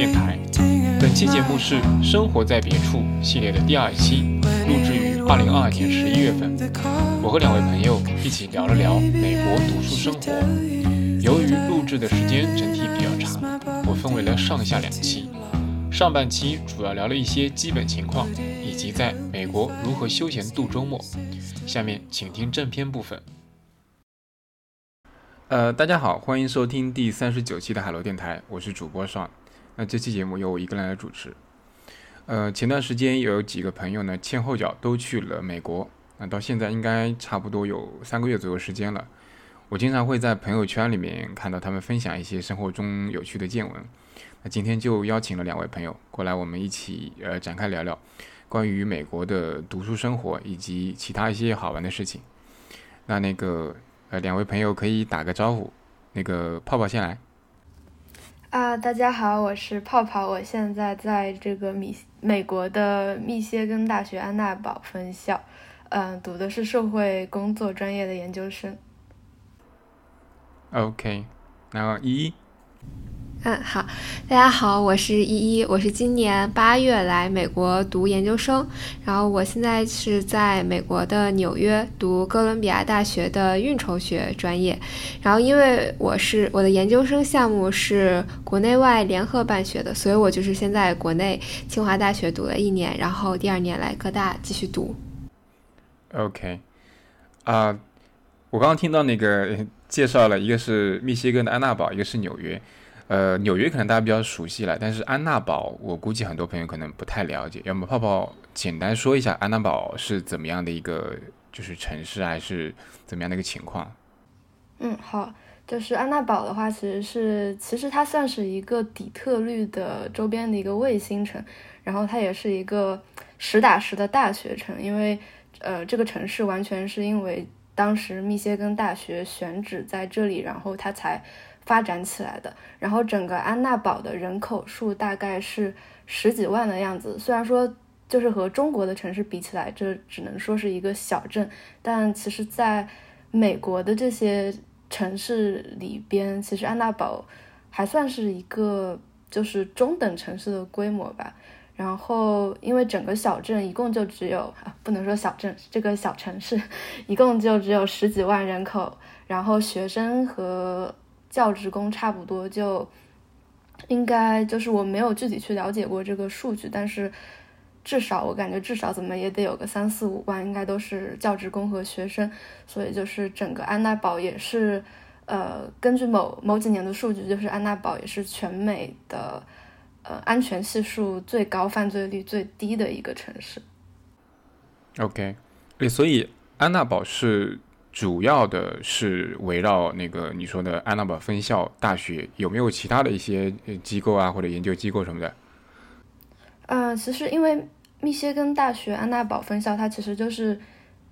电台。本期节目是《生活在别处》系列的第二期，录制于二零二二年十一月份。我和两位朋友一起聊了聊美国读书生活。由于录制的时间整体比较长，我分为了上下两期。上半期主要聊了一些基本情况，以及在美国如何休闲度周末。下面请听正片部分。呃，大家好，欢迎收听第三十九期的海螺电台，我是主播爽。那这期节目由我一个人来主持。呃，前段时间有几个朋友呢，前后脚都去了美国，那到现在应该差不多有三个月左右时间了。我经常会在朋友圈里面看到他们分享一些生活中有趣的见闻。那今天就邀请了两位朋友过来，我们一起呃展开聊聊关于美国的读书生活以及其他一些好玩的事情。那那个。呃，两位朋友可以打个招呼。那个泡泡先来。啊，大家好，我是泡泡，我现在在这个米美国的密歇根大学安娜堡分校，嗯，读的是社会工作专业的研究生。OK，然后一。嗯，好，大家好，我是依依，我是今年八月来美国读研究生，然后我现在是在美国的纽约读哥伦比亚大学的运筹学专业，然后因为我是我的研究生项目是国内外联合办学的，所以我就是先在国内清华大学读了一年，然后第二年来哥大继续读。OK，啊，我刚刚听到那个介绍了一个是密歇根的安娜堡，一个是纽约。呃，纽约可能大家比较熟悉了，但是安娜堡，我估计很多朋友可能不太了解。要么泡泡简单说一下安娜堡是怎么样的一个就是城市，还是怎么样的一个情况？嗯，好，就是安娜堡的话，其实是其实它算是一个底特律的周边的一个卫星城，然后它也是一个实打实的大学城，因为呃，这个城市完全是因为当时密歇根大学选址在这里，然后它才。发展起来的，然后整个安娜堡的人口数大概是十几万的样子。虽然说就是和中国的城市比起来，这只能说是一个小镇，但其实在美国的这些城市里边，其实安娜堡还算是一个就是中等城市的规模吧。然后因为整个小镇一共就只有啊，不能说小镇，这个小城市一共就只有十几万人口，然后学生和教职工差不多就应该就是我没有具体去了解过这个数据，但是至少我感觉至少怎么也得有个三四五万，应该都是教职工和学生。所以就是整个安娜堡也是，呃，根据某某几年的数据，就是安娜堡也是全美的呃安全系数最高、犯罪率最低的一个城市。OK，所以安娜堡是。主要的是围绕那个你说的安娜堡分校大学，有没有其他的一些机构啊或者研究机构什么的？呃，其实因为密歇根大学安娜堡分校，它其实就是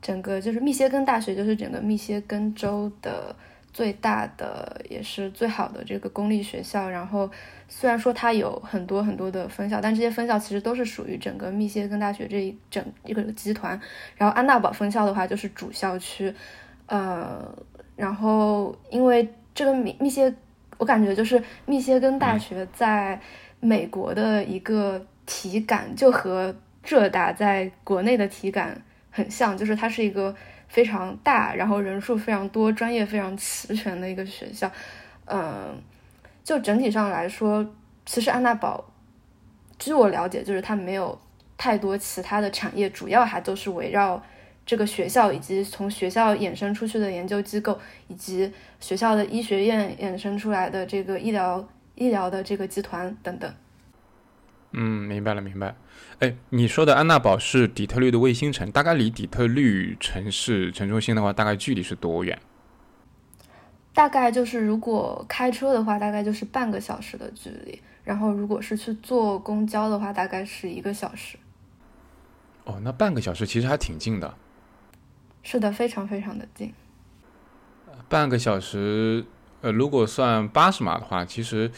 整个就是密歇根大学就是整个密歇根州的最大的也是最好的这个公立学校。然后虽然说它有很多很多的分校，但这些分校其实都是属于整个密歇根大学这一整一个集团。然后安娜堡分校的话就是主校区。呃，然后因为这个密密歇，我感觉就是密歇根大学在美国的一个体感就和浙大在国内的体感很像，就是它是一个非常大，然后人数非常多、专业非常齐全的一个学校。嗯，就整体上来说，其实安娜堡，据我了解，就是它没有太多其他的产业，主要还都是围绕。这个学校以及从学校衍生出去的研究机构，以及学校的医学院衍生出来的这个医疗医疗的这个集团等等。嗯，明白了，明白。哎，你说的安娜堡是底特律的卫星城，大概离底特律城市城中心的话，大概距离是多远？大概就是如果开车的话，大概就是半个小时的距离。然后如果是去坐公交的话，大概是一个小时。哦，那半个小时其实还挺近的。是的，非常非常的近。半个小时，呃，如果算八十码的话，其实，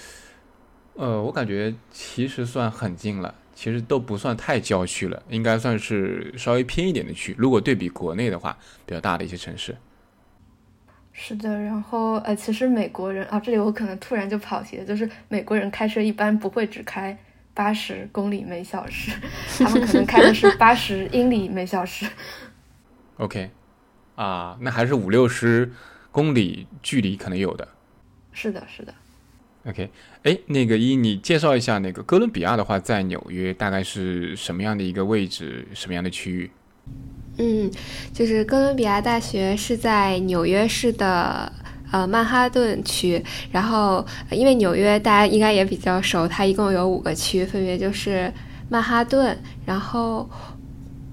呃，我感觉其实算很近了，其实都不算太郊区了，应该算是稍微偏一点的区。如果对比国内的话，比较大的一些城市。是的，然后呃，其实美国人啊，这里我可能突然就跑题了，就是美国人开车一般不会只开八十公里每小时，他们可能开的是八十英里每小时。OK，啊，那还是五六十公里距离可能有的。是的，是的。OK，哎，那个一，你介绍一下那个哥伦比亚的话，在纽约大概是什么样的一个位置，什么样的区域？嗯，就是哥伦比亚大学是在纽约市的呃曼哈顿区，然后因为纽约大家应该也比较熟，它一共有五个区，分别就是曼哈顿，然后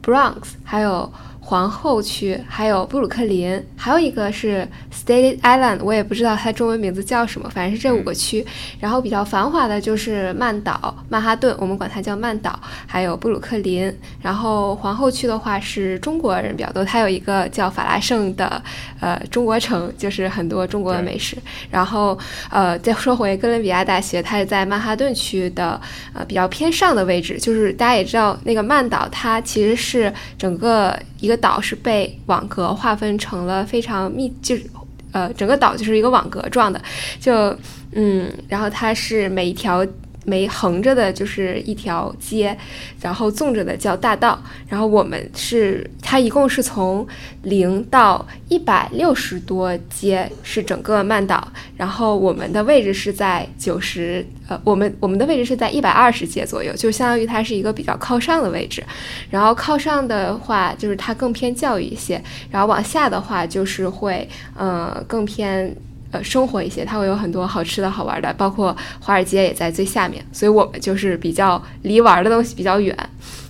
Bronx，还有。皇后区，还有布鲁克林，还有一个是 Staten Island，我也不知道它中文名字叫什么，反正是这五个区。然后比较繁华的就是曼岛、曼哈顿，我们管它叫曼岛，还有布鲁克林。然后皇后区的话是中国人比较多，它有一个叫法拉盛的呃中国城，就是很多中国的美食。然后呃再说回哥伦比亚大学，它是在曼哈顿区的呃比较偏上的位置，就是大家也知道那个曼岛，它其实是整个一个。岛是被网格划分成了非常密，就是呃，整个岛就是一个网格状的，就嗯，然后它是每一条。没横着的就是一条街，然后纵着的叫大道。然后我们是它一共是从零到一百六十多街是整个曼岛，然后我们的位置是在九十，呃，我们我们的位置是在一百二十街左右，就相当于它是一个比较靠上的位置。然后靠上的话就是它更偏教育一些，然后往下的话就是会呃更偏。呃，生活一些，它会有很多好吃的好玩的，包括华尔街也在最下面，所以我们就是比较离玩的东西比较远。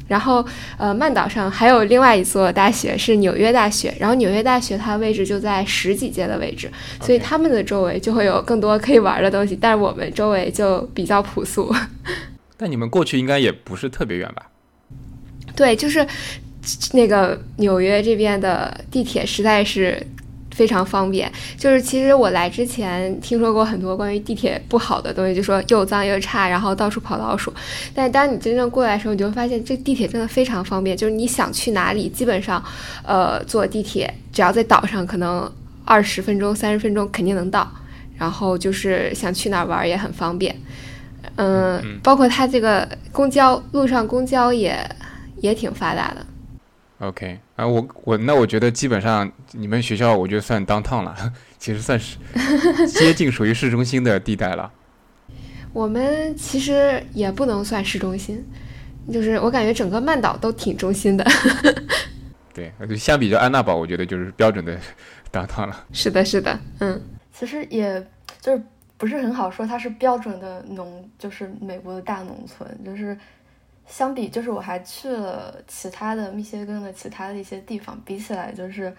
然后，呃，曼岛上还有另外一座大学是纽约大学，然后纽约大学它位置就在十几街的位置，所以他们的周围就会有更多可以玩的东西，但是我们周围就比较朴素。但你们过去应该也不是特别远吧？对，就是那个纽约这边的地铁实在是。非常方便，就是其实我来之前听说过很多关于地铁不好的东西，就说又脏又差，然后到处跑老鼠。但是当你真正过来的时候，你就会发现这地铁真的非常方便，就是你想去哪里，基本上，呃，坐地铁只要在岛上，可能二十分钟、三十分钟肯定能到。然后就是想去哪儿玩也很方便，嗯，包括它这个公交路上公交也也挺发达的。OK 啊，我我那我觉得基本上你们学校我觉得算 downtown 了，其实算是 接近属于市中心的地带了。我们其实也不能算市中心，就是我感觉整个曼岛都挺中心的。对，就相比较安娜堡，我觉得就是标准的 downtown 了。是的，是的，嗯，其实也就是不是很好说它是标准的农，就是美国的大农村，就是。相比，就是我还去了其他的密歇根的其他的一些地方，比起来就是，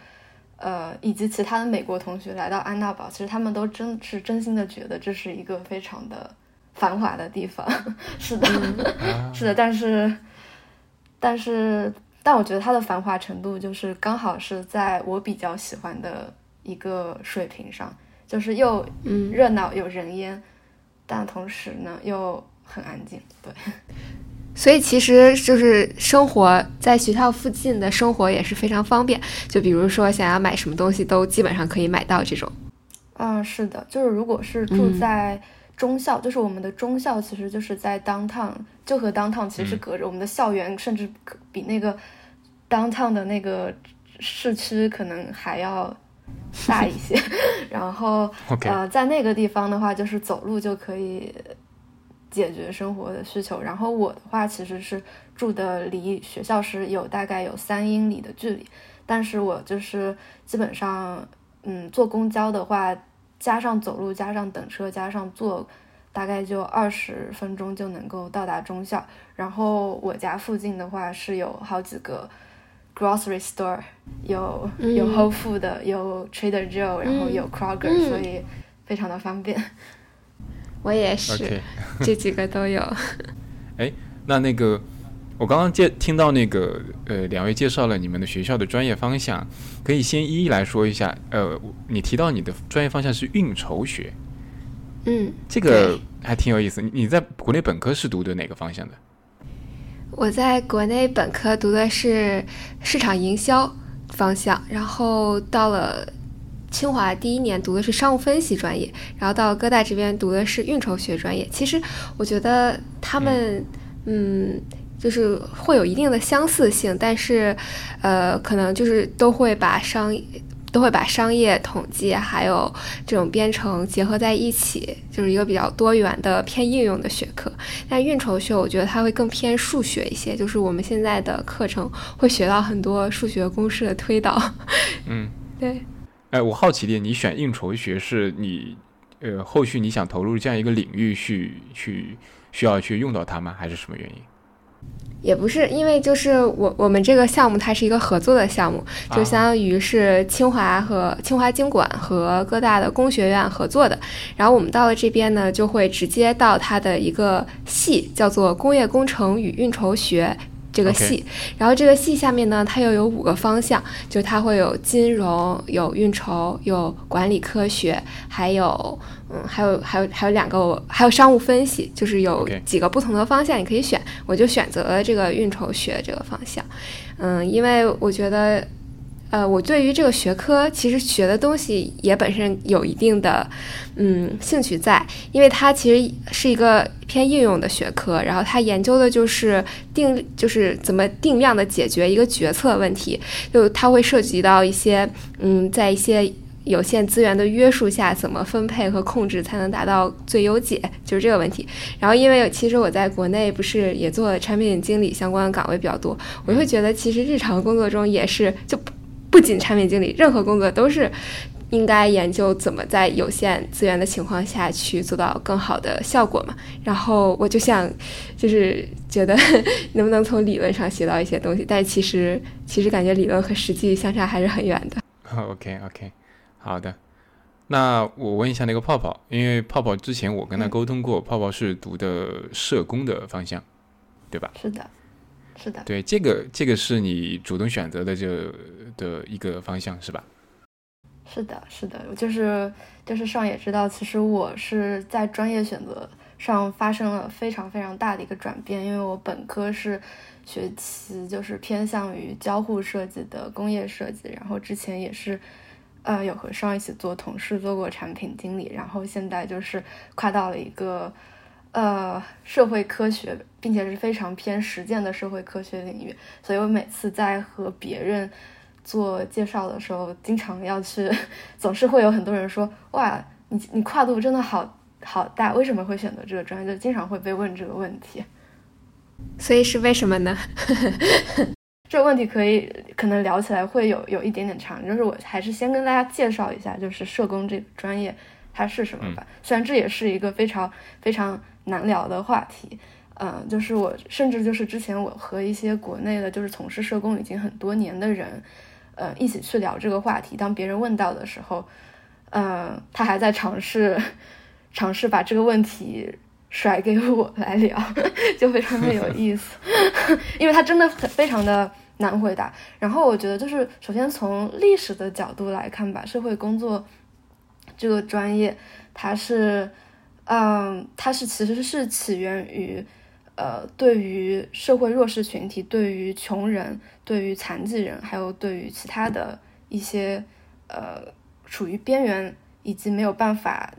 呃，以及其他的美国同学来到安娜堡，其实他们都真是真心的觉得这是一个非常的繁华的地方。是的，是的，但是，但是，但我觉得它的繁华程度就是刚好是在我比较喜欢的一个水平上，就是又热闹有人烟，但同时呢又很安静。对。所以其实就是生活在学校附近的生活也是非常方便，就比如说想要买什么东西都基本上可以买到这种。嗯，是的，就是如果是住在中校，就是我们的中校其实就是在 downtown，就和 downtown 其实是隔着，我们的校园甚至比那个 downtown 的那个市区可能还要大一些。然后 呃，在那个地方的话，就是走路就可以。解决生活的需求，然后我的话其实是住的离学校是有大概有三英里的距离，但是我就是基本上，嗯，坐公交的话，加上走路，加上等车，加上坐，大概就二十分钟就能够到达中校。然后我家附近的话是有好几个 grocery store，有有 Whole Food，有 Trader Joe，然后有 Kroger，所以非常的方便。我也是，这几个都有。哎，那那个，我刚刚介听到那个，呃，两位介绍了你们的学校的专业方向，可以先一一来说一下。呃，你提到你的专业方向是运筹学，嗯，这个还挺有意思。你在国内本科是读的哪个方向的？我在国内本科读的是市场营销方向，然后到了。清华第一年读的是商务分析专业，然后到哥大这边读的是运筹学专业。其实我觉得他们，嗯，就是会有一定的相似性，但是，呃，可能就是都会把商都会把商业统计还有这种编程结合在一起，就是一个比较多元的偏应用的学科。但运筹学我觉得它会更偏数学一些，就是我们现在的课程会学到很多数学公式的推导。嗯，对。哎，我好奇点，你选应酬学是你，呃，后续你想投入这样一个领域去去需要去用到它吗？还是什么原因？也不是，因为就是我我们这个项目它是一个合作的项目，就相当于是清华和清华经管和各大的工学院合作的。然后我们到了这边呢，就会直接到它的一个系，叫做工业工程与运筹学。这个系，然后这个系下面呢，它又有五个方向，就它会有金融、有运筹、有管理科学，还有嗯，还有还有还有两个，还有商务分析，就是有几个不同的方向你可以选，我就选择了这个运筹学这个方向，嗯，因为我觉得。呃，我对于这个学科其实学的东西也本身有一定的，嗯，兴趣在，因为它其实是一个偏应用的学科，然后它研究的就是定，就是怎么定量的解决一个决策问题，就它会涉及到一些，嗯，在一些有限资源的约束下，怎么分配和控制才能达到最优解，就是这个问题。然后，因为其实我在国内不是也做产品经理相关的岗位比较多，我会觉得其实日常工作中也是就。不仅产品经理，任何工作都是应该研究怎么在有限资源的情况下去做到更好的效果嘛。然后我就想，就是觉得 能不能从理论上学到一些东西，但其实其实感觉理论和实际相差还是很远的。OK OK，好的。那我问一下那个泡泡，因为泡泡之前我跟他沟通过，泡泡是读的社工的方向，对吧？是的。是的，对这个这个是你主动选择的这的一个方向是吧？是的，是的，就是就是上也知道，其实我是在专业选择上发生了非常非常大的一个转变，因为我本科是学习就是偏向于交互设计的工业设计，然后之前也是呃有和上一起做同事做过产品经理，然后现在就是跨到了一个。呃，社会科学，并且是非常偏实践的社会科学领域，所以我每次在和别人做介绍的时候，经常要去，总是会有很多人说：“哇，你你跨度真的好好大，为什么会选择这个专业？”就经常会被问这个问题。所以是为什么呢？这个问题可以可能聊起来会有有一点点长，就是我还是先跟大家介绍一下，就是社工这个专业它是什么吧。虽然这也是一个非常非常。难聊的话题，嗯，就是我甚至就是之前我和一些国内的，就是从事社工已经很多年的人，呃，一起去聊这个话题。当别人问到的时候，嗯，他还在尝试 尝试把这个问题甩给我来聊，就非常的有意思，因为他真的很非常的难回答。然后我觉得就是首先从历史的角度来看吧，社会工作这个专业它是。嗯，它是其实是起源于，呃，对于社会弱势群体，对于穷人，对于残疾人，还有对于其他的一些呃处于边缘以及没有办法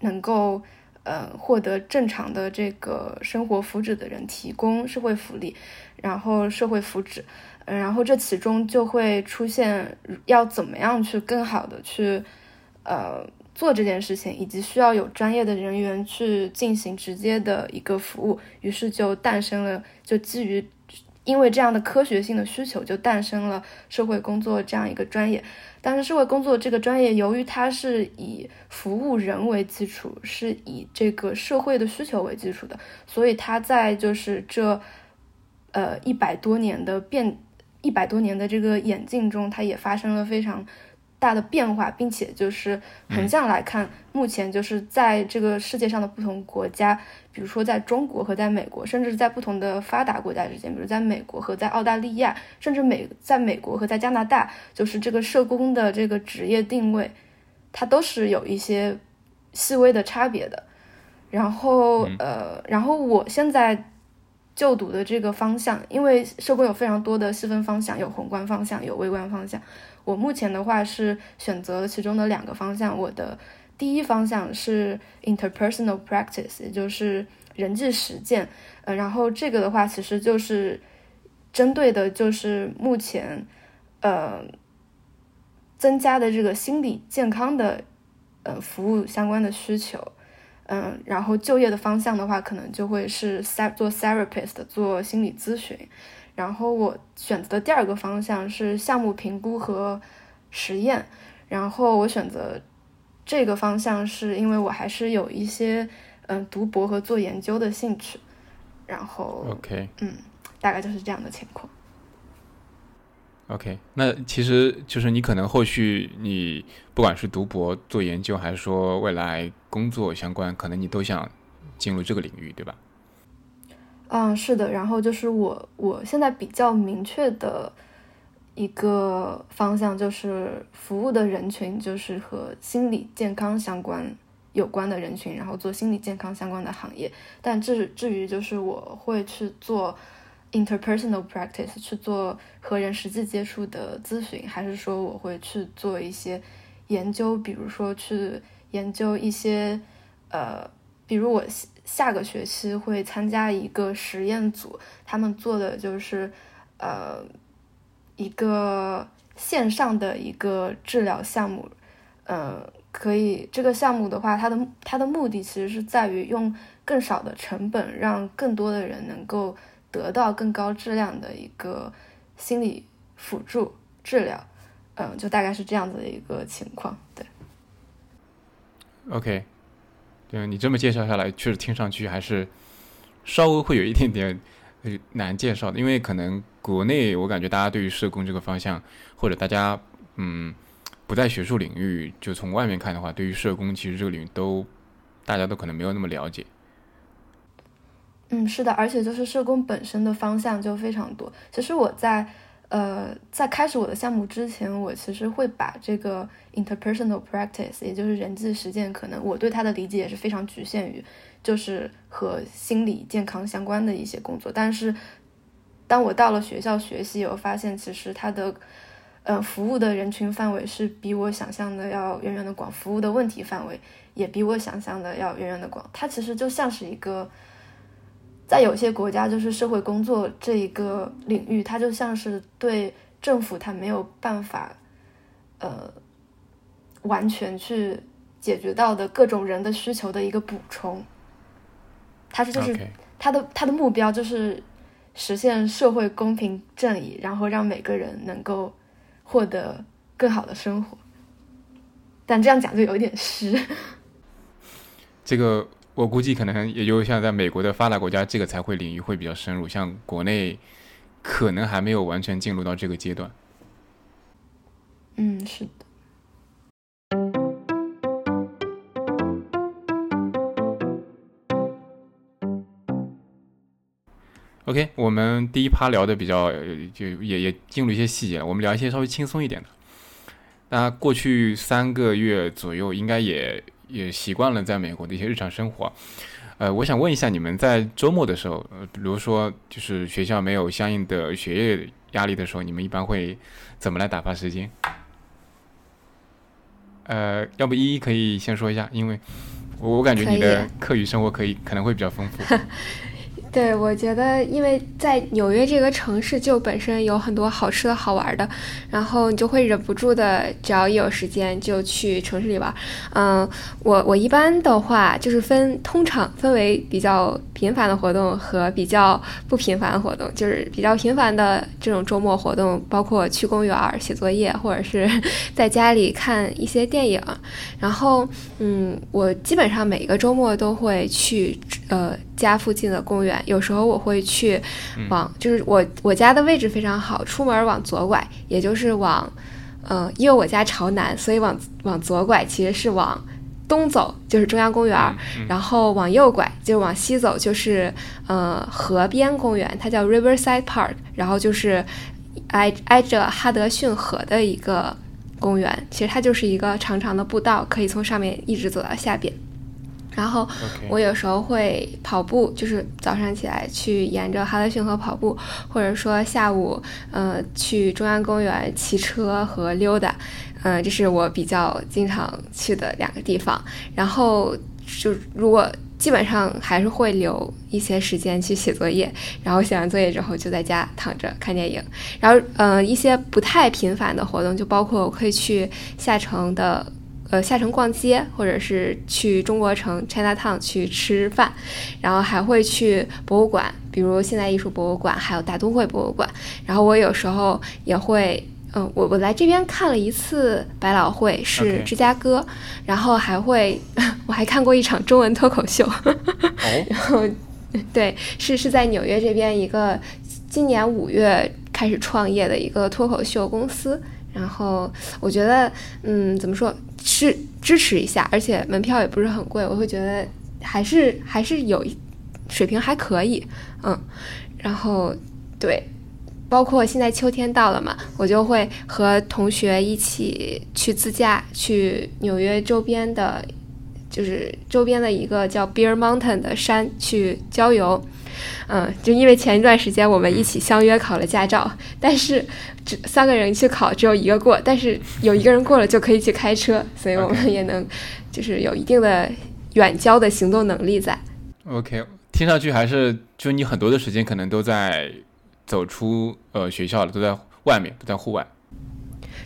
能够呃获得正常的这个生活福祉的人提供社会福利，然后社会福祉，然后这其中就会出现要怎么样去更好的去呃。做这件事情，以及需要有专业的人员去进行直接的一个服务，于是就诞生了，就基于因为这样的科学性的需求，就诞生了社会工作这样一个专业。但是社会工作这个专业，由于它是以服务人为基础，是以这个社会的需求为基础的，所以它在就是这呃一百多年的变一百多年的这个演进中，它也发生了非常。大的变化，并且就是横向来看，目前就是在这个世界上的不同国家，比如说在中国和在美国，甚至在不同的发达国家之间，比如在美国和在澳大利亚，甚至美在美国和在加拿大，就是这个社工的这个职业定位，它都是有一些细微的差别的。然后，呃，然后我现在就读的这个方向，因为社工有非常多的细分方向，有宏观方向，有微观方向。我目前的话是选择了其中的两个方向。我的第一方向是 interpersonal practice，也就是人际实践。呃，然后这个的话其实就是针对的就是目前呃增加的这个心理健康的呃服务相关的需求。嗯，然后就业的方向的话，可能就会是做 therapist，做心理咨询。然后我选择的第二个方向是项目评估和实验。然后我选择这个方向是因为我还是有一些嗯读博和做研究的兴趣。然后，OK，嗯，大概就是这样的情况。OK，那其实就是你可能后续你不管是读博做研究，还是说未来工作相关，可能你都想进入这个领域，对吧？嗯，是的。然后就是我我现在比较明确的一个方向就是服务的人群就是和心理健康相关有关的人群，然后做心理健康相关的行业。但至至于就是我会去做。interpersonal practice 去做和人实际接触的咨询，还是说我会去做一些研究，比如说去研究一些呃，比如我下个学期会参加一个实验组，他们做的就是呃一个线上的一个治疗项目，呃，可以这个项目的话，它的它的目的其实是在于用更少的成本，让更多的人能够。得到更高质量的一个心理辅助治疗，嗯，就大概是这样子的一个情况，对。OK，对你这么介绍下来，确实听上去还是稍微会有一点点难介绍的，因为可能国内我感觉大家对于社工这个方向，或者大家嗯不在学术领域，就从外面看的话，对于社工其实这个领域都大家都可能没有那么了解。嗯，是的，而且就是社工本身的方向就非常多。其实我在呃在开始我的项目之前，我其实会把这个 interpersonal practice，也就是人际实践，可能我对它的理解也是非常局限于就是和心理健康相关的一些工作。但是当我到了学校学习，我发现其实它的呃服务的人群范围是比我想象的要远远的广，服务的问题范围也比我想象的要远远的广。它其实就像是一个。在有些国家，就是社会工作这一个领域，它就像是对政府它没有办法，呃，完全去解决到的各种人的需求的一个补充。它是就是它的它的目标就是实现社会公平正义，然后让每个人能够获得更好的生活。但这样讲就有点虚。这个。我估计可能也就像在美国的发达国家，这个才会领域会比较深入，像国内可能还没有完全进入到这个阶段。嗯，是的。OK，我们第一趴聊的比较就也也进入一些细节，我们聊一些稍微轻松一点的。那过去三个月左右，应该也。也习惯了在美国的一些日常生活，呃，我想问一下，你们在周末的时候，呃，比如说就是学校没有相应的学业压力的时候，你们一般会怎么来打发时间？呃，要不一一可以先说一下，因为我我感觉你的课余生活可以可能会比较丰富。对，我觉得，因为在纽约这个城市就本身有很多好吃的好玩的，然后你就会忍不住的，只要一有时间就去城市里玩。嗯，我我一般的话就是分，通常分为比较频繁的活动和比较不频繁的活动。就是比较频繁的这种周末活动，包括去公园写作业，或者是 在家里看一些电影。然后，嗯，我基本上每个周末都会去，呃。家附近的公园，有时候我会去往，就是我我家的位置非常好，出门往左拐，也就是往，呃，因为我家朝南，所以往往左拐其实是往东走，就是中央公园，然后往右拐就是往西走，就是呃河边公园，它叫 Riverside Park，然后就是挨挨着哈德逊河的一个公园，其实它就是一个长长的步道，可以从上面一直走到下边。然后我有时候会跑步，就是早上起来去沿着哈德逊河跑步，或者说下午呃去中央公园骑车和溜达，嗯，这是我比较经常去的两个地方。然后就如果基本上还是会留一些时间去写作业，然后写完作业之后就在家躺着看电影。然后嗯，一些不太频繁的活动就包括我可以去下城的。呃，下城逛街，或者是去中国城 China Town 去吃饭，然后还会去博物馆，比如现代艺术博物馆，还有大都会博物馆。然后我有时候也会，嗯，我我来这边看了一次百老汇，是芝加哥，然后还会，我还看过一场中文脱口秀。然后，对，是是在纽约这边一个今年五月开始创业的一个脱口秀公司。然后我觉得，嗯，怎么说？是支持一下，而且门票也不是很贵，我会觉得还是还是有一水平还可以，嗯，然后对，包括现在秋天到了嘛，我就会和同学一起去自驾，去纽约周边的，就是周边的一个叫 Bear Mountain 的山去郊游。嗯，就因为前一段时间我们一起相约考了驾照，但是只三个人去考，只有一个过，但是有一个人过了就可以去开车，所以我们也能就是有一定的远郊的行动能力在。OK，听上去还是就你很多的时间可能都在走出呃学校了，都在外面，都在户外。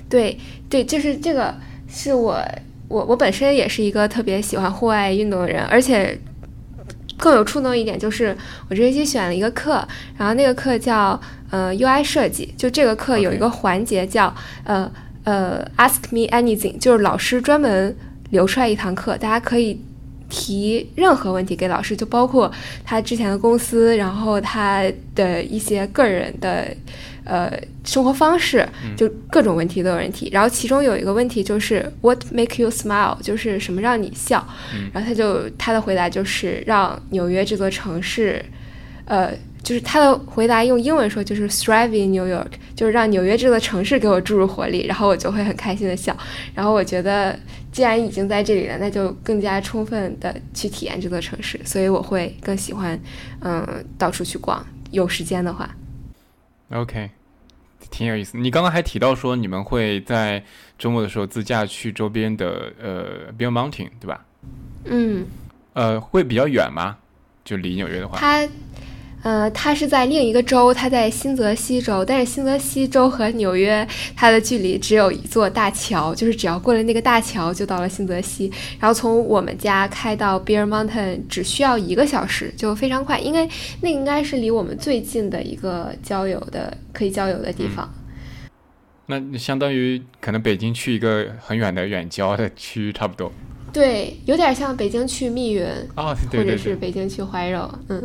对对，就是这个是我我我本身也是一个特别喜欢户外运动的人，而且。更有触动一点就是，我这学期选了一个课，然后那个课叫呃 UI 设计，就这个课有一个环节叫呃呃 Ask me anything，就是老师专门留出来一堂课，大家可以提任何问题给老师，就包括他之前的公司，然后他的一些个人的。呃，生活方式就各种问题都有人提，然后其中有一个问题就是 What make you smile？就是什么让你笑？然后他就他的回答就是让纽约这座城市，呃，就是他的回答用英文说就是 Thrive in New York，就是让纽约这座城市给我注入活力，然后我就会很开心的笑。然后我觉得既然已经在这里了，那就更加充分的去体验这座城市，所以我会更喜欢嗯到处去逛，有时间的话。OK，挺有意思。你刚刚还提到说你们会在周末的时候自驾去周边的呃 Bill Mountain，对吧？嗯。呃，会比较远吗？就离纽约的话？它。呃，它是在另一个州，它在新泽西州，但是新泽西州和纽约它的距离只有一座大桥，就是只要过了那个大桥就到了新泽西。然后从我们家开到 Bear Mountain 只需要一个小时，就非常快，因为那应该是离我们最近的一个郊游的可以郊游的地方。那相当于可能北京去一个很远的远郊的区域差不多。对，有点像北京去密云啊，或者是北京去怀柔，嗯。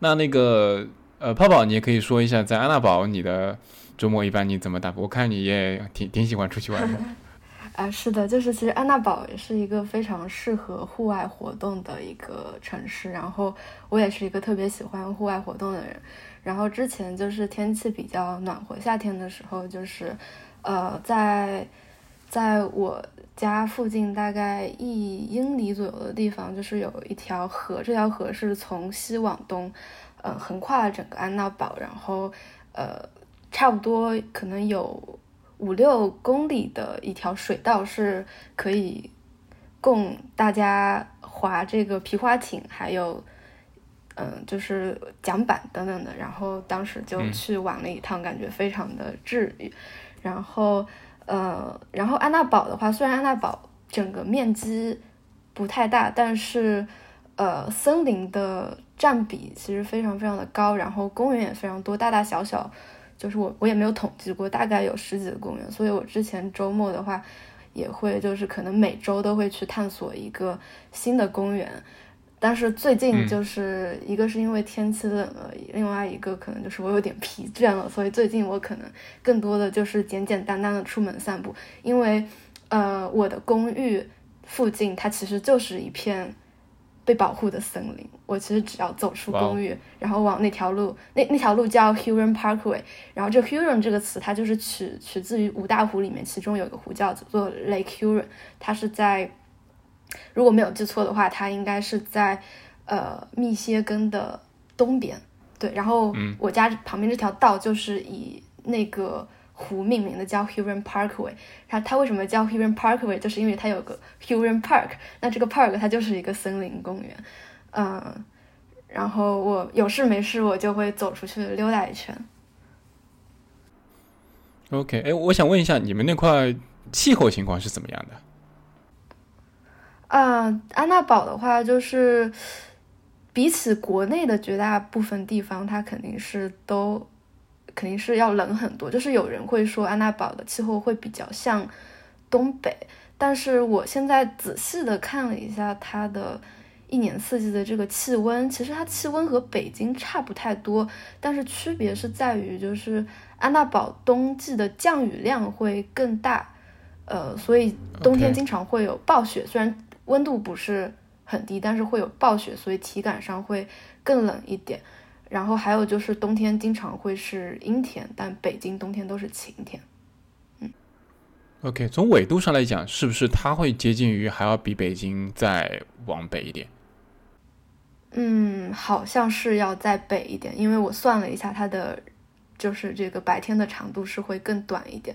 那那个呃，泡泡，你也可以说一下，在安娜堡你的周末一般你怎么打？我看你也挺挺喜欢出去玩的。啊，是的，就是其实安娜堡也是一个非常适合户外活动的一个城市。然后我也是一个特别喜欢户外活动的人。然后之前就是天气比较暖和，夏天的时候就是呃，在在我家附近大概一英里左右的地方，就是有一条河，这条河是从西往东。呃，横跨了整个安娜堡，然后，呃，差不多可能有五六公里的一条水道是可以供大家划这个皮划艇，还有，嗯，就是桨板等等的。然后当时就去玩了一趟，感觉非常的治愈。然后，呃，然后安娜堡的话，虽然安娜堡整个面积不太大，但是，呃，森林的。占比其实非常非常的高，然后公园也非常多，大大小小，就是我我也没有统计过，大概有十几个公园。所以我之前周末的话，也会就是可能每周都会去探索一个新的公园。但是最近就是一个是因为天气冷了，另外一个可能就是我有点疲倦了，所以最近我可能更多的就是简简单单的出门散步，因为呃我的公寓附近它其实就是一片。被保护的森林，我其实只要走出公寓，然后往那条路，那那条路叫 Huron Parkway，然后这 Huron 这个词，它就是取取自于五大湖里面，其中有一个湖叫做 Lake Huron，它是在如果没有记错的话，它应该是在呃密歇根的东边。对，然后我家旁边这条道就是以那个湖命名的，叫 Huron Parkway。它它为什么叫 Huron Parkway？就是因为它有个 Huron Park，那这个 park 它就是一个森林公园。嗯，然后我有事没事我就会走出去溜达一圈。OK，哎，我想问一下，你们那块气候情况是怎么样的？啊，安娜堡的话就是。比起国内的绝大部分地方，它肯定是都肯定是要冷很多。就是有人会说安娜堡的气候会比较像东北，但是我现在仔细的看了一下它的一年四季的这个气温，其实它气温和北京差不太多，但是区别是在于就是安娜堡冬季的降雨量会更大，呃，所以冬天经常会有暴雪，虽然温度不是。很低，但是会有暴雪，所以体感上会更冷一点。然后还有就是冬天经常会是阴天，但北京冬天都是晴天。嗯，OK，从纬度上来讲，是不是它会接近于还要比北京再往北一点？嗯，好像是要再北一点，因为我算了一下，它的就是这个白天的长度是会更短一点。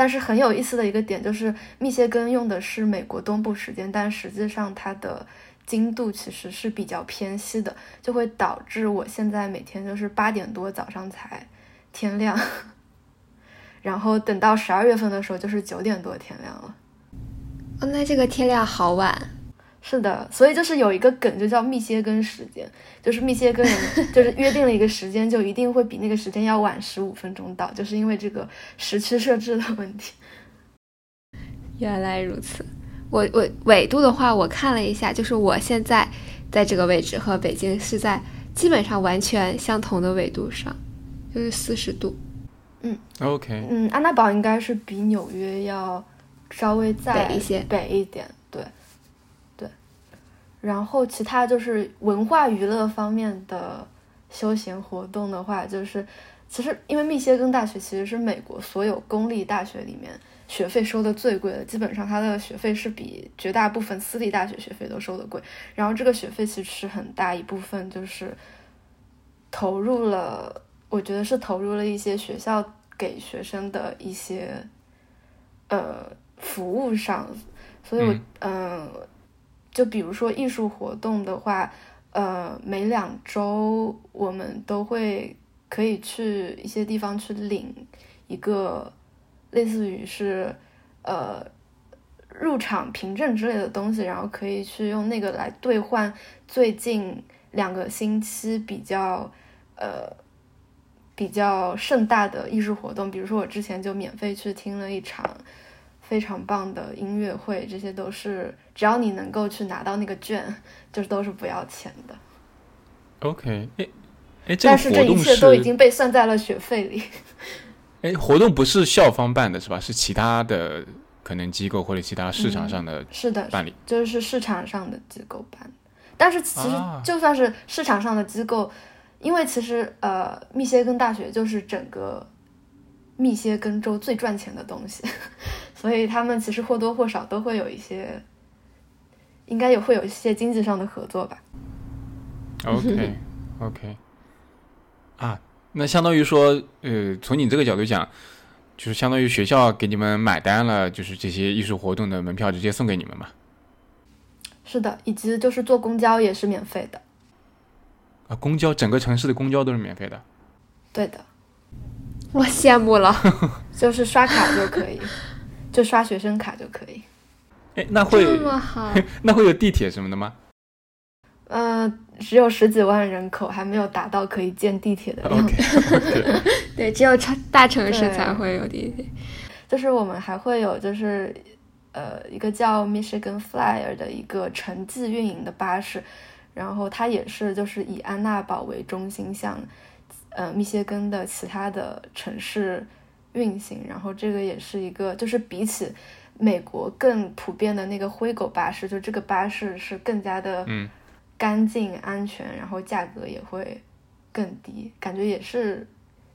但是很有意思的一个点就是，密歇根用的是美国东部时间，但实际上它的经度其实是比较偏西的，就会导致我现在每天就是八点多早上才天亮，然后等到十二月份的时候就是九点多天亮了。哦，那这个天亮好晚。是的，所以就是有一个梗，就叫密歇根时间，就是密歇根人 就是约定了一个时间，就一定会比那个时间要晚十五分钟到，就是因为这个时区设置的问题。原来如此，我我纬度的话，我看了一下，就是我现在在这个位置和北京是在基本上完全相同的纬度上，就是四十度。嗯，OK，嗯，安娜堡应该是比纽约要稍微再北一些，北一点。然后其他就是文化娱乐方面的休闲活动的话，就是其实因为密歇根大学其实是美国所有公立大学里面学费收的最贵的，基本上它的学费是比绝大部分私立大学学费都收的贵。然后这个学费其实很大一部分就是投入了，我觉得是投入了一些学校给学生的一些呃服务上，所以我嗯。就比如说艺术活动的话，呃，每两周我们都会可以去一些地方去领一个类似于是呃入场凭证之类的东西，然后可以去用那个来兑换最近两个星期比较呃比较盛大的艺术活动。比如说我之前就免费去听了一场。非常棒的音乐会，这些都是只要你能够去拿到那个券，就是都是不要钱的。OK，哎哎，但是这一切都已经被算在了学费里。哎，活动不是校方办的是吧？是其他的可能机构或者其他市场上的是的办理，就是市场上的机构办。但是其实就算是市场上的机构，因为其实呃，密歇根大学就是整个。密歇根州最赚钱的东西，所以他们其实或多或少都会有一些，应该也会有一些经济上的合作吧。OK OK，啊，那相当于说，呃，从你这个角度讲，就是相当于学校给你们买单了，就是这些艺术活动的门票直接送给你们嘛？是的，以及就是坐公交也是免费的。啊，公交整个城市的公交都是免费的。对的。我羡慕了，就是刷卡就可以，就刷学生卡就可以。哎，那会这么好？那会有地铁什么的吗？呃，只有十几万人口，还没有达到可以建地铁的量。对，只有超大城市才会有地铁。就是我们还会有，就是呃，一个叫 Michigan Flyer 的一个城际运营的巴士，然后它也是就是以安娜堡为中心向。呃，密歇根的其他的城市运行，然后这个也是一个，就是比起美国更普遍的那个灰狗巴士，就这个巴士是更加的干净、安全，然后价格也会更低，感觉也是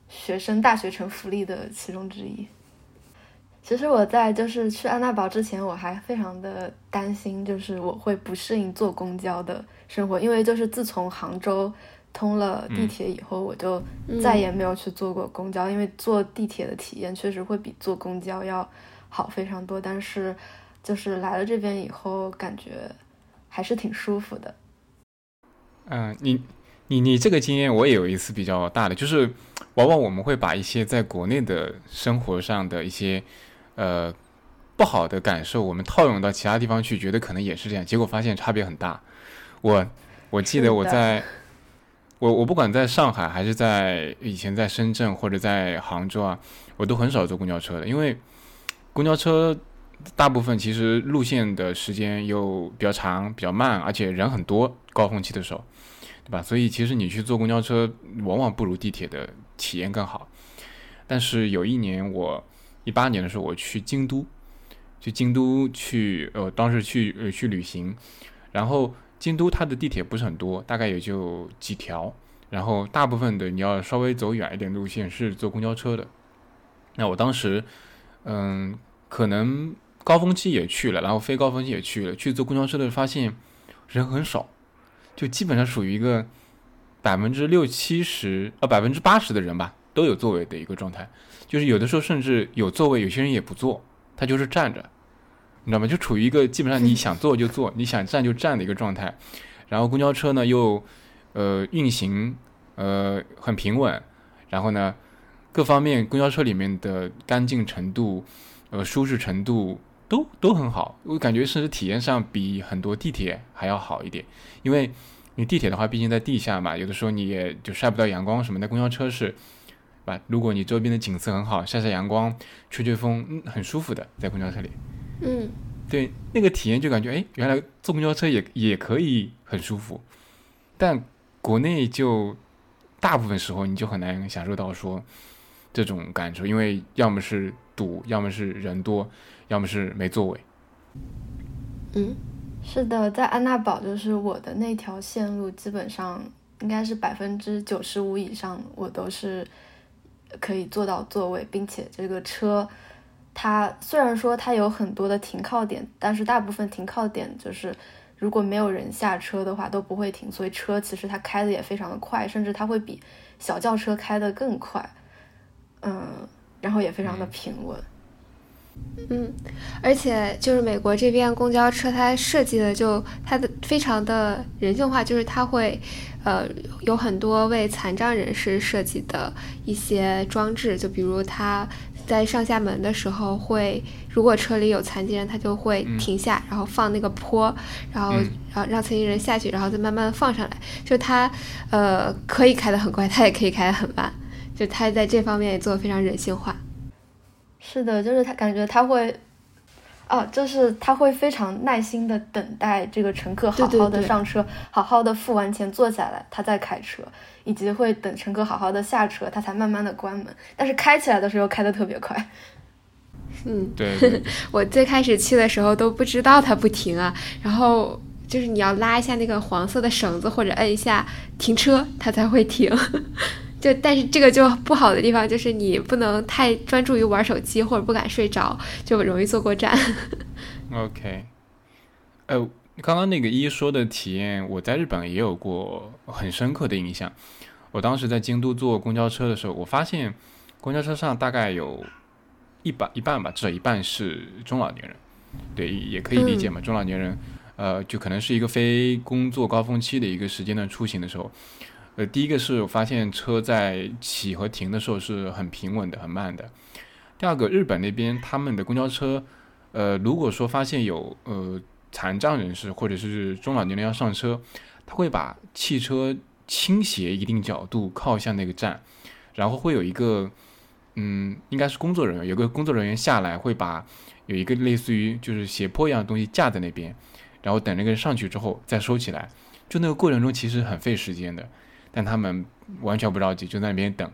学生大学城福利的其中之一。其实我在就是去安娜堡之前，我还非常的担心，就是我会不适应坐公交的生活，因为就是自从杭州通了地铁以后，我就再也没有去坐过公交，因为坐地铁的体验确实会比坐公交要好非常多。但是就是来了这边以后，感觉还是挺舒服的。嗯，你你你这个经验我也有一次比较大的，就是往往我们会把一些在国内的生活上的一些。呃，不好的感受，我们套用到其他地方去，觉得可能也是这样，结果发现差别很大。我我记得我在，我我不管在上海还是在以前在深圳或者在杭州啊，我都很少坐公交车的，因为公交车大部分其实路线的时间又比较长、比较慢，而且人很多，高峰期的时候，对吧？所以其实你去坐公交车，往往不如地铁的体验更好。但是有一年我。一八年的时候，我去京都，去京都去，呃，当时去呃去旅行，然后京都它的地铁不是很多，大概也就几条，然后大部分的你要稍微走远一点路线是坐公交车的。那我当时，嗯，可能高峰期也去了，然后非高峰期也去了，去坐公交车的发现人很少，就基本上属于一个百分之六七十，呃百分之八十的人吧都有座位的一个状态。就是有的时候甚至有座位，有些人也不坐，他就是站着，你知道吗？就处于一个基本上你想坐就坐，你想站就站的一个状态。然后公交车呢又，呃，运行呃很平稳，然后呢各方面公交车里面的干净程度、呃舒适程度都都很好，我感觉甚至体验上比很多地铁还要好一点。因为你地铁的话，毕竟在地下嘛，有的时候你也就晒不到阳光什么的，公交车是。吧，如果你周边的景色很好，晒晒阳光，吹吹风，嗯，很舒服的，在公交车里。嗯，对，那个体验就感觉，哎，原来坐公交车也也可以很舒服。但国内就大部分时候你就很难享受到说这种感受，因为要么是堵，要么是人多，要么是没座位。嗯，是的，在安娜堡就是我的那条线路，基本上应该是百分之九十五以上，我都是。可以坐到座位，并且这个车，它虽然说它有很多的停靠点，但是大部分停靠点就是如果没有人下车的话都不会停，所以车其实它开的也非常的快，甚至它会比小轿车开的更快，嗯，然后也非常的平稳。嗯，而且就是美国这边公交车，它设计的就它的非常的人性化，就是它会，呃，有很多为残障人士设计的一些装置，就比如它在上下门的时候会，如果车里有残疾人，他就会停下，然后放那个坡，然后然后让残疾人下去，然后再慢慢放上来，就他呃可以开得很快，他也可以开得很慢，就他在这方面也做的非常人性化。是的，就是他感觉他会，哦，就是他会非常耐心的等待这个乘客好好的上车，好好的付完钱坐下来，他再开车，以及会等乘客好好的下车，他才慢慢的关门。但是开起来的时候开的特别快。嗯，对，我最开始去的时候都不知道他不停啊，然后就是你要拉一下那个黄色的绳子或者摁一下停车，它才会停。就但是这个就不好的地方就是你不能太专注于玩手机或者不敢睡着，就容易坐过站。OK，呃，刚刚那个一说的体验，我在日本也有过很深刻的印象。我当时在京都坐公交车的时候，我发现公交车上大概有一半一半吧，至少一半是中老年人。对，也可以理解嘛，中老年人，呃，就可能是一个非工作高峰期的一个时间段出行的时候。呃，第一个是我发现车在起和停的时候是很平稳的、很慢的。第二个，日本那边他们的公交车，呃，如果说发现有呃残障人士或者是中老年人要上车，他会把汽车倾斜一定角度靠向那个站，然后会有一个嗯，应该是工作人员，有个工作人员下来会把有一个类似于就是斜坡一样的东西架在那边，然后等那个人上去之后再收起来。就那个过程中其实很费时间的。但他们完全不着急，就在那边等。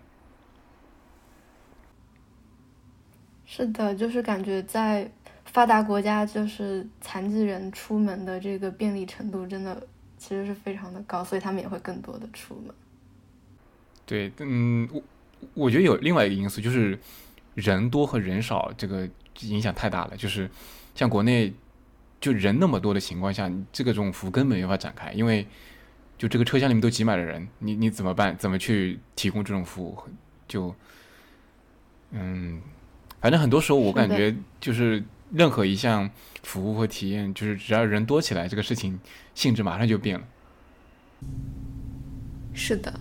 是的，就是感觉在发达国家，就是残疾人出门的这个便利程度真的其实是非常的高，所以他们也会更多的出门。对，嗯，我我觉得有另外一个因素，就是人多和人少这个影响太大了。就是像国内就人那么多的情况下，这个这种服务根本没法展开，因为就这个车厢里面都挤满了人，你你怎么办？怎么去提供这种服务？就嗯，反正很多时候我感觉就是任何一项服务和体验，就是只要人多起来，这个事情性质马上就变了。是的。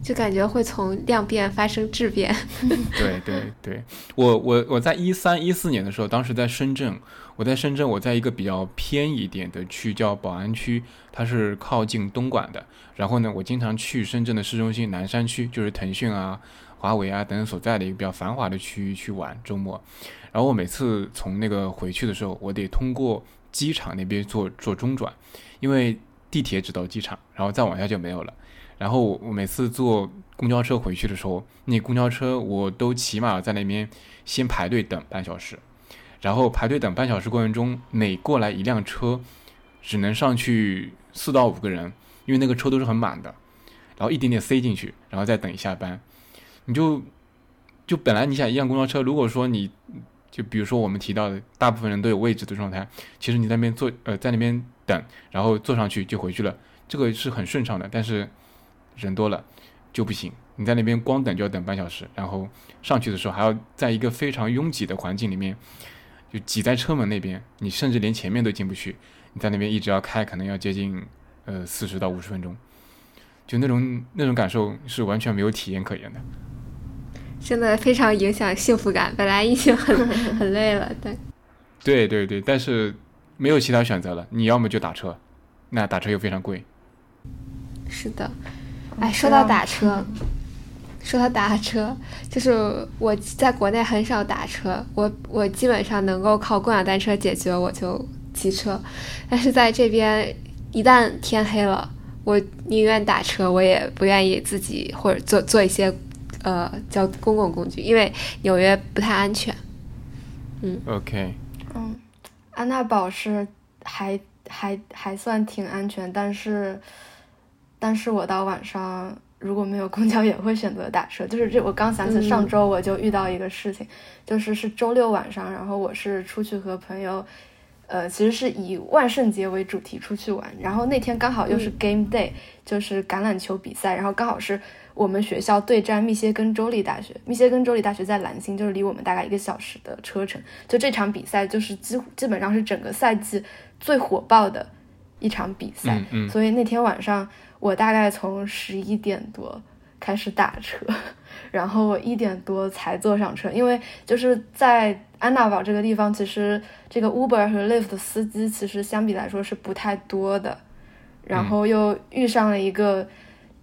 就感觉会从量变发生质变。对对对，我我我在一三一四年的时候，当时在深圳，我在深圳，我在一个比较偏一点的区叫宝安区，它是靠近东莞的。然后呢，我经常去深圳的市中心南山区，就是腾讯啊、华为啊等等所在的一个比较繁华的区域去玩周末。然后我每次从那个回去的时候，我得通过机场那边做做中转，因为地铁只到机场，然后再往下就没有了。然后我每次坐公交车回去的时候，那公交车我都起码在那边先排队等半小时，然后排队等半小时过程中，每过来一辆车，只能上去四到五个人，因为那个车都是很满的，然后一点点塞进去，然后再等一下班。你就就本来你想一辆公交车，如果说你就比如说我们提到的大部分人都有位置的状态，其实你在那边坐呃在那边等，然后坐上去就回去了，这个是很顺畅的，但是。人多了就不行，你在那边光等就要等半小时，然后上去的时候还要在一个非常拥挤的环境里面，就挤在车门那边，你甚至连前面都进不去。你在那边一直要开，可能要接近呃四十到五十分钟，就那种那种感受是完全没有体验可言的。真的非常影响幸福感，本来已经很 很累了，对。对对对，但是没有其他选择了，你要么就打车，那打车又非常贵。是的。哎，说到打车，说到打车，就是我在国内很少打车，我我基本上能够靠共享单车解决，我就骑车。但是在这边，一旦天黑了，我宁愿打车，我也不愿意自己或者坐坐一些呃交公共工具，因为纽约不太安全。嗯，OK，嗯，安娜堡是还还还算挺安全，但是。但是我到晚上如果没有公交，也会选择打车。就是这，我刚想起上周我就遇到一个事情，就是是周六晚上，然后我是出去和朋友，呃，其实是以万圣节为主题出去玩。然后那天刚好又是 Game Day，就是橄榄球比赛，然后刚好是我们学校对战密歇根州立大学。密歇根州立大学在蓝星，就是离我们大概一个小时的车程。就这场比赛，就是几乎基本上是整个赛季最火爆的一场比赛。所以那天晚上。我大概从十一点多开始打车，然后我一点多才坐上车，因为就是在安娜堡这个地方，其实这个 Uber 和 Lyft 的司机其实相比来说是不太多的，然后又遇上了一个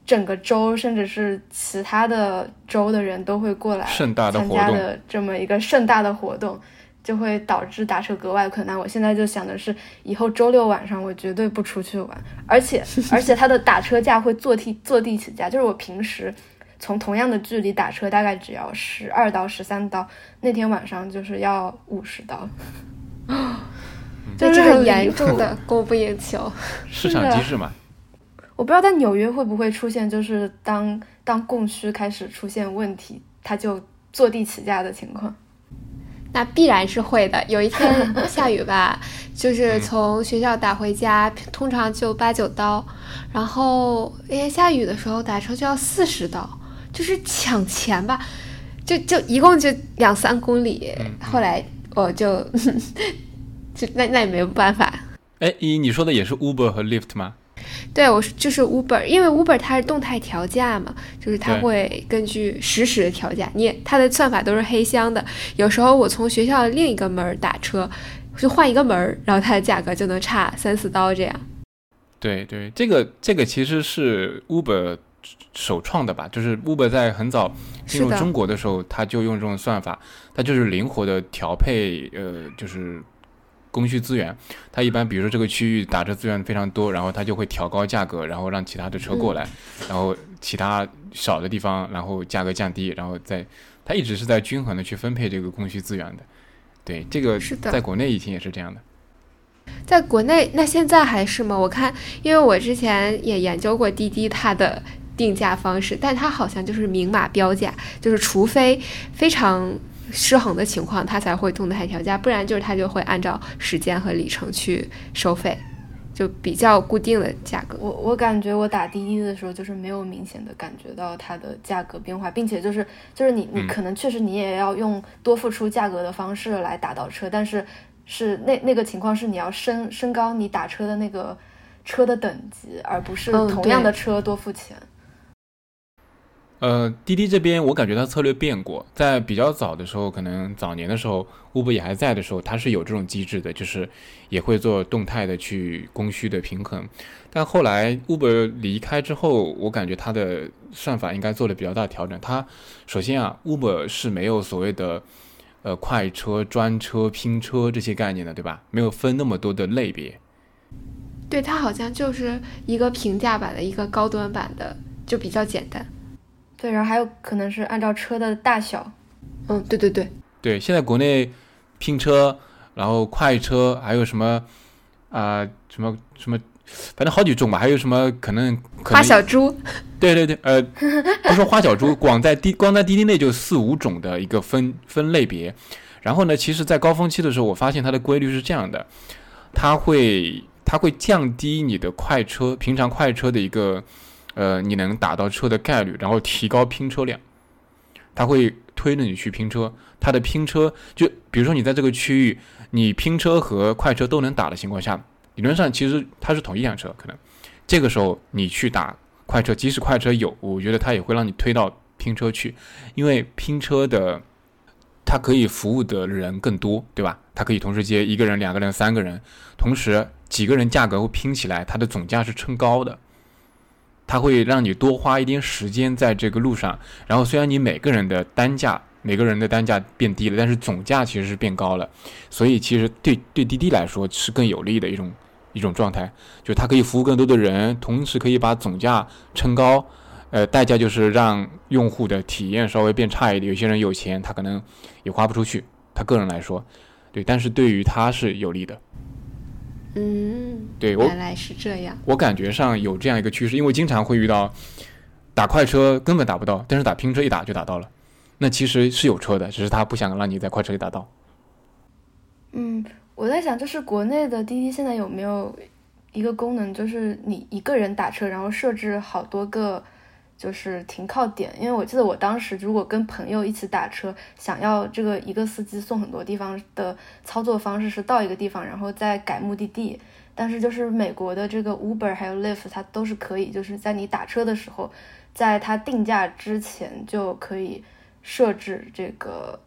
整个州甚至是其他的州的人都会过来参加的这么一个盛大的活动。就会导致打车格外困难。我现在就想的是，以后周六晚上我绝对不出去玩，而且 而且它的打车价会坐地坐地起价，就是我平时从同样的距离打车大概只要十二刀十三刀，那天晚上就是要五十刀，就是很严重的供不应求，市场机制嘛。我不知道在纽约会不会出现，就是当当供需开始出现问题，它就坐地起价的情况。那必然是会的。有一天 下雨吧，就是从学校打回家，通常就八九刀，然后哎下雨的时候打车就要四十刀，就是抢钱吧，就就一共就两三公里。后来我就 就那那也没有办法。哎，一你说的也是 Uber 和 Lyft 吗？对，我就是 Uber，因为 Uber 它是动态调价嘛，就是它会根据实时的调价，你它的算法都是黑箱的。有时候我从学校的另一个门打车，就换一个门，然后它的价格就能差三四刀这样。对对，这个这个其实是 Uber 首创的吧？就是 Uber 在很早进入中国的时候，它就用这种算法，它就是灵活的调配，呃，就是。供需资源，它一般比如说这个区域打车资源非常多，然后它就会调高价格，然后让其他的车过来，然后其他少的地方，然后价格降低，然后再它一直是在均衡的去分配这个供需资源的。对，这个在国内以前也是这样的。在国内，那现在还是吗？我看，因为我之前也研究过滴滴它的定价方式，但它好像就是明码标价，就是除非非常失衡的情况，它才会动态调价，不然就是它就会按照时间和里程去收费。就比较固定的价格。我我感觉我打滴滴的时候，就是没有明显的感觉到它的价格变化，并且就是就是你你可能确实你也要用多付出价格的方式来打到车，但是是那那个情况是你要升升高你打车的那个车的等级，而不是同样的车多付钱。呃，滴滴这边我感觉它策略变过，在比较早的时候，可能早年的时候，Uber 也还在的时候，它是有这种机制的，就是也会做动态的去供需的平衡。但后来 Uber 离开之后，我感觉它的算法应该做了比较大的调整。它首先啊，Uber 是没有所谓的呃快车、专车、拼车这些概念的，对吧？没有分那么多的类别。对，它好像就是一个平价版的一个高端版的，就比较简单。对，然后还有可能是按照车的大小，嗯，对对对，对，现在国内拼车，然后快车，还有什么啊，什么什么，反正好几种吧，还有什么可能花小猪，对对对，呃，不说花小猪，光在滴光在滴滴内就四五种的一个分分类别，然后呢，其实，在高峰期的时候，我发现它的规律是这样的，它会它会降低你的快车平常快车的一个。呃，你能打到车的概率，然后提高拼车量，它会推着你去拼车。它的拼车就比如说你在这个区域，你拼车和快车都能打的情况下，理论上其实它是同一辆车，可能这个时候你去打快车，即使快车有，我觉得它也会让你推到拼车去，因为拼车的它可以服务的人更多，对吧？它可以同时接一个人、两个人、三个人，同时几个人价格会拼起来，它的总价是撑高的。它会让你多花一点时间在这个路上，然后虽然你每个人的单价每个人的单价变低了，但是总价其实是变高了，所以其实对对滴滴来说是更有利的一种一种状态，就它可以服务更多的人，同时可以把总价撑高，呃，代价就是让用户的体验稍微变差一点。有些人有钱，他可能也花不出去，他个人来说，对，但是对于他是有利的。嗯，对，原来是这样。我感觉上有这样一个趋势，因为经常会遇到打快车根本打不到，但是打拼车一打就打到了。那其实是有车的，只是他不想让你在快车里打到。嗯，我在想，就是国内的滴滴现在有没有一个功能，就是你一个人打车，然后设置好多个。就是停靠点，因为我记得我当时如果跟朋友一起打车，想要这个一个司机送很多地方的操作方式是到一个地方，然后再改目的地。但是就是美国的这个 Uber 还有 Lyft，它都是可以，就是在你打车的时候，在它定价之前就可以设置这个，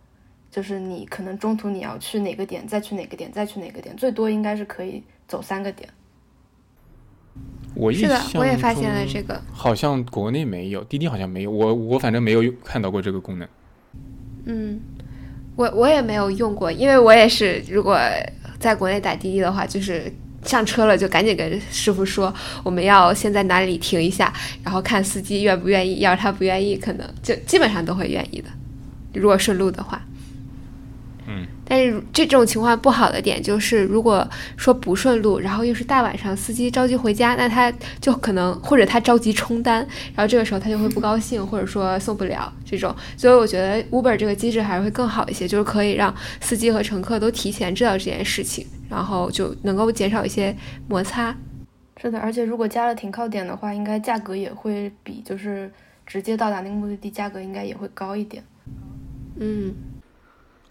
就是你可能中途你要去哪个点，再去哪个点，再去哪个点，最多应该是可以走三个点。我是的，我也发现了这个。好像国内没有，滴滴好像没有，我我反正没有看到过这个功能。嗯，我我也没有用过，因为我也是，如果在国内打滴滴的话，就是上车了就赶紧跟师傅说我们要先在哪里停一下，然后看司机愿不愿意。要是他不愿意，可能就基本上都会愿意的。如果顺路的话。嗯，但是这种情况不好的点就是，如果说不顺路，然后又是大晚上，司机着急回家，那他就可能或者他着急冲单，然后这个时候他就会不高兴，或者说送不了这种。所以我觉得 Uber 这个机制还是会更好一些，就是可以让司机和乘客都提前知道这件事情，然后就能够减少一些摩擦。是的，而且如果加了停靠点的话，应该价格也会比就是直接到达那个目的地价格应该也会高一点。嗯。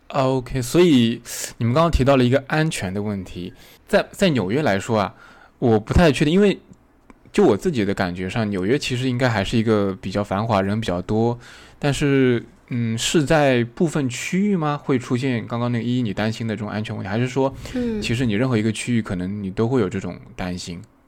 OK，所以你们刚刚提到了一个安全的问题，在在纽约来说啊，我不太确定，因为就我自己的感觉上，纽约其实应该还是一个比较繁华、人比较多，但是嗯，是在部分区域吗？会出现刚刚那个一你担心的这种安全问题，还是说，嗯，其实你任何一个区域可能你都会有这种担心？嗯，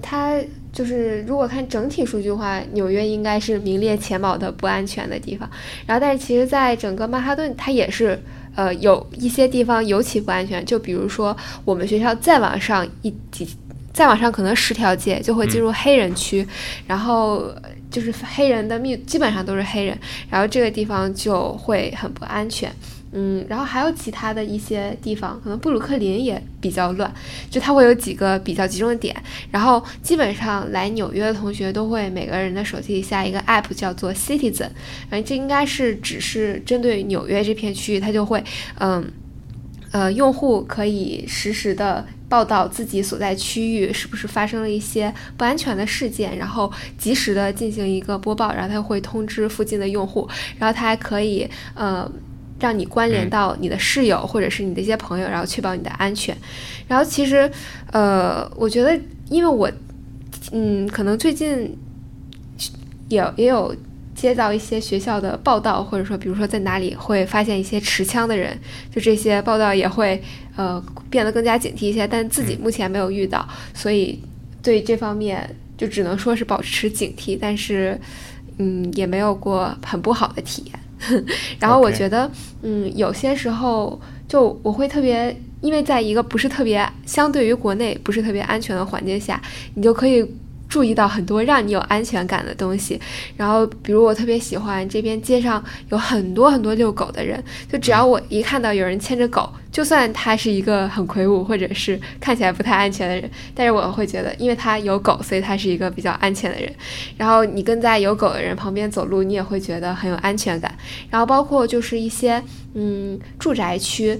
它就是如果看整体数据的话，纽约应该是名列前茅的不安全的地方。然后，但是其实在整个曼哈顿，它也是呃有一些地方尤其不安全。就比如说我们学校再往上一几，再往上可能十条街就会进入黑人区，然后就是黑人的密基本上都是黑人，然后这个地方就会很不安全。嗯，然后还有其他的一些地方，可能布鲁克林也比较乱，就它会有几个比较集中的点。然后基本上来纽约的同学都会每个人的手机里下一个 app 叫做 Citizen，反正这应该是只是针对纽约这片区域，它就会，嗯，呃，用户可以实时的报道自己所在区域是不是发生了一些不安全的事件，然后及时的进行一个播报，然后它会通知附近的用户，然后它还可以，呃。让你关联到你的室友或者是你的一些朋友，然后确保你的安全。然后其实，呃，我觉得，因为我，嗯，可能最近也也有接到一些学校的报道，或者说，比如说在哪里会发现一些持枪的人，就这些报道也会呃变得更加警惕一些。但自己目前没有遇到，所以对这方面就只能说是保持警惕，但是嗯，也没有过很不好的体验。然后我觉得，嗯，有些时候就我会特别，因为在一个不是特别相对于国内不是特别安全的环境下，你就可以。注意到很多让你有安全感的东西，然后比如我特别喜欢这边街上有很多很多遛狗的人，就只要我一看到有人牵着狗，就算他是一个很魁梧或者是看起来不太安全的人，但是我会觉得，因为他有狗，所以他是一个比较安全的人。然后你跟在有狗的人旁边走路，你也会觉得很有安全感。然后包括就是一些嗯住宅区。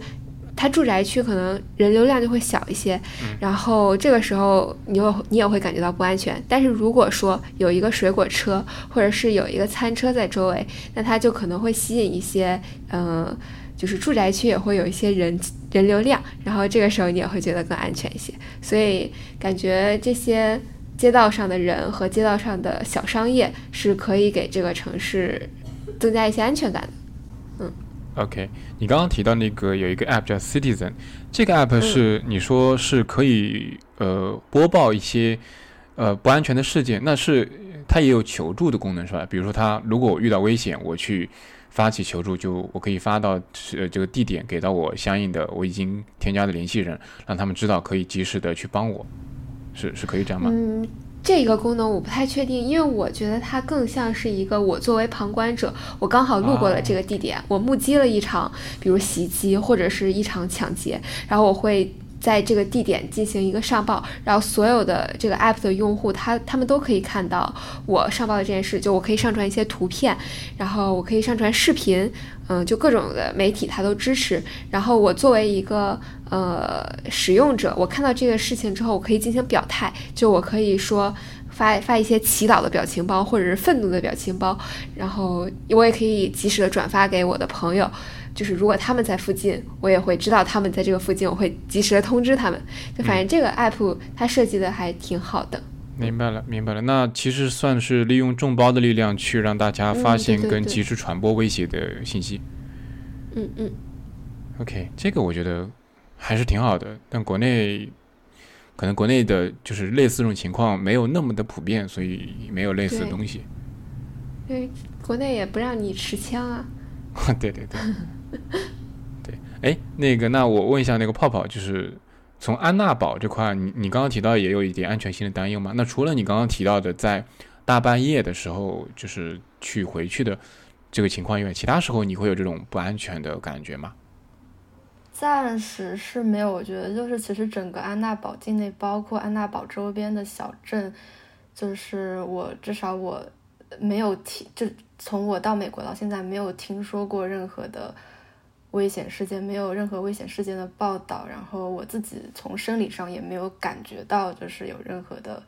它住宅区可能人流量就会小一些，然后这个时候你就你也会感觉到不安全。但是如果说有一个水果车，或者是有一个餐车在周围，那它就可能会吸引一些，嗯，就是住宅区也会有一些人人流量，然后这个时候你也会觉得更安全一些。所以感觉这些街道上的人和街道上的小商业是可以给这个城市增加一些安全感的。嗯。OK，你刚刚提到那个有一个 App 叫 Citizen，这个 App 是你说是可以呃播报一些呃不安全的事件，那是它也有求助的功能是吧？比如说它如果我遇到危险，我去发起求助，就我可以发到呃这个地点给到我相应的我已经添加的联系人，让他们知道可以及时的去帮我，是是可以这样吗？嗯。这个功能我不太确定，因为我觉得它更像是一个我作为旁观者，我刚好路过了这个地点，我目击了一场，比如袭击或者是一场抢劫，然后我会在这个地点进行一个上报，然后所有的这个 app 的用户，他他们都可以看到我上报的这件事，就我可以上传一些图片，然后我可以上传视频。嗯，就各种的媒体它都支持。然后我作为一个呃使用者，我看到这个事情之后，我可以进行表态。就我可以说发发一些祈祷的表情包，或者是愤怒的表情包。然后我也可以及时的转发给我的朋友。就是如果他们在附近，我也会知道他们在这个附近，我会及时的通知他们。就反正这个 app 它设计的还挺好的。明白了，明白了。那其实算是利用众包的力量去让大家发现跟及时传播威胁的信息。嗯嗯。OK，这个我觉得还是挺好的。但国内可能国内的就是类似这种情况没有那么的普遍，所以没有类似的东西。因为国内也不让你持枪啊。对 对对。对，哎，那个，那我问一下，那个泡泡就是。从安娜堡这块，你你刚刚提到也有一点安全性的担忧吗？那除了你刚刚提到的在大半夜的时候就是去回去的这个情况以外，其他时候你会有这种不安全的感觉吗？暂时是没有，我觉得就是其实整个安娜堡境内，包括安娜堡周边的小镇，就是我至少我没有听，就从我到美国到现在没有听说过任何的。危险事件没有任何危险事件的报道，然后我自己从生理上也没有感觉到就是有任何的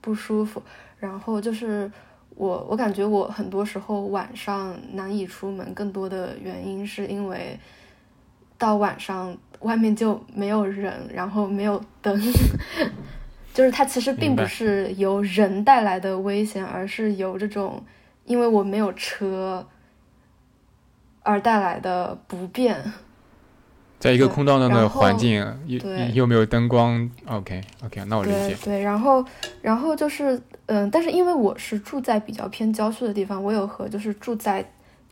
不舒服，然后就是我我感觉我很多时候晚上难以出门，更多的原因是因为到晚上外面就没有人，然后没有灯，就是它其实并不是由人带来的危险，而是由这种因为我没有车。而带来的不便，在一个空荡荡的环境，又又没有灯光，OK OK，那我理解。对，然后然后就是，嗯，但是因为我是住在比较偏郊区的地方，我有和就是住在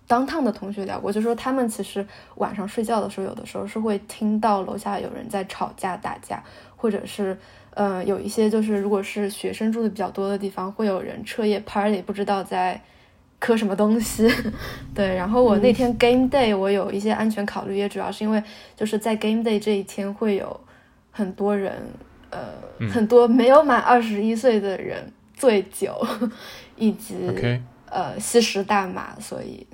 当趟的同学聊过，就说他们其实晚上睡觉的时候，有的时候是会听到楼下有人在吵架打架，或者是，嗯，有一些就是如果是学生住的比较多的地方，会有人彻夜 party，不知道在。磕什么东西。对，然后我那天 game day 我有一些安全考虑，也主要是因为就是在 game day 这一天会有很多人，呃，很多没有满二十一岁的人醉酒，以及呃吸食大麻，所以。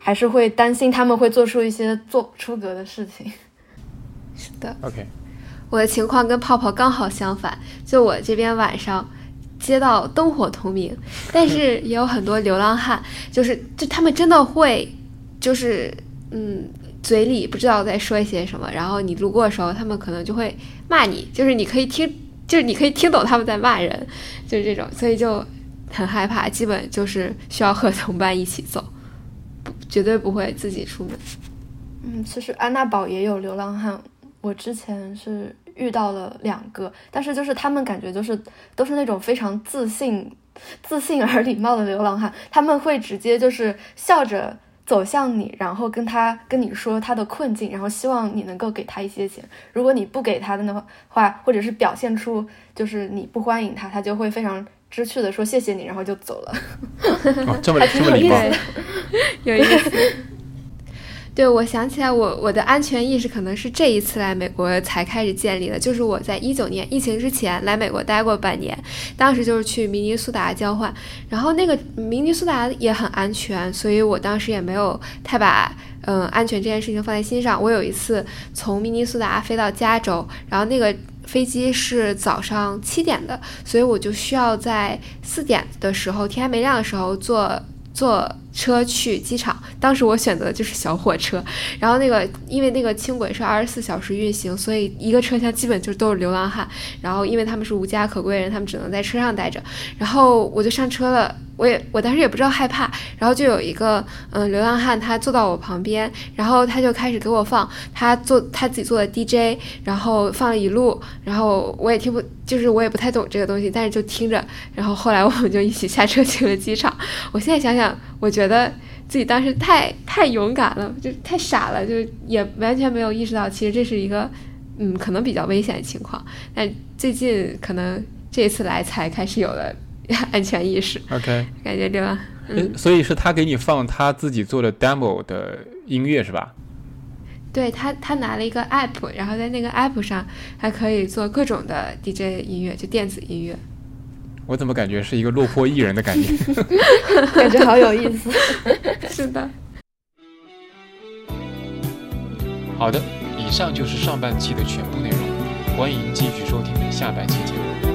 还是会担心他们会做出一些做出格的事情。是的，OK。我的情况跟泡泡刚好相反，就我这边晚上街道灯火通明，但是也有很多流浪汉，就是就他们真的会，就是嗯，嘴里不知道在说一些什么，然后你路过的时候，他们可能就会骂你，就是你可以听，就是你可以听懂他们在骂人，就是这种，所以就很害怕，基本就是需要和同伴一起走。绝对不会自己出门。嗯，其实安娜堡也有流浪汉，我之前是遇到了两个，但是就是他们感觉就是 都是那种非常自信、自信而礼貌的流浪汉，他们会直接就是笑着走向你，然后跟他跟你说他的困境，然后希望你能够给他一些钱。如果你不给他的话，或者是表现出就是你不欢迎他，他就会非常。知趣的说谢谢你，然后就走了。这么这么礼貌，有意思。对，我想起来，我我的安全意识可能是这一次来美国才开始建立的。就是我在一九年疫情之前来美国待过半年，当时就是去明尼苏达交换，然后那个明尼苏达也很安全，所以我当时也没有太把嗯安全这件事情放在心上。我有一次从明尼苏达飞到加州，然后那个。飞机是早上七点的，所以我就需要在四点的时候，天还没亮的时候坐坐车去机场。当时我选择的就是小火车，然后那个因为那个轻轨是二十四小时运行，所以一个车厢基本就都是流浪汉。然后因为他们是无家可归人，他们只能在车上待着。然后我就上车了。我也我当时也不知道害怕，然后就有一个嗯流浪汉，他坐到我旁边，然后他就开始给我放他做他自己做的 DJ，然后放了一路，然后我也听不，就是我也不太懂这个东西，但是就听着，然后后来我们就一起下车去了机场。我现在想想，我觉得自己当时太太勇敢了，就太傻了，就也完全没有意识到其实这是一个嗯可能比较危险的情况。但最近可能这次来才开始有了。安全意识，OK，感觉对吧？嗯，所以是他给你放他自己做的 demo 的音乐是吧？对他，他拿了一个 app，然后在那个 app 上还可以做各种的 DJ 音乐，就电子音乐。我怎么感觉是一个落魄艺人的感觉？感觉好有意思。是的。好的，以上就是上半期的全部内容，欢迎继续收听下半期节目。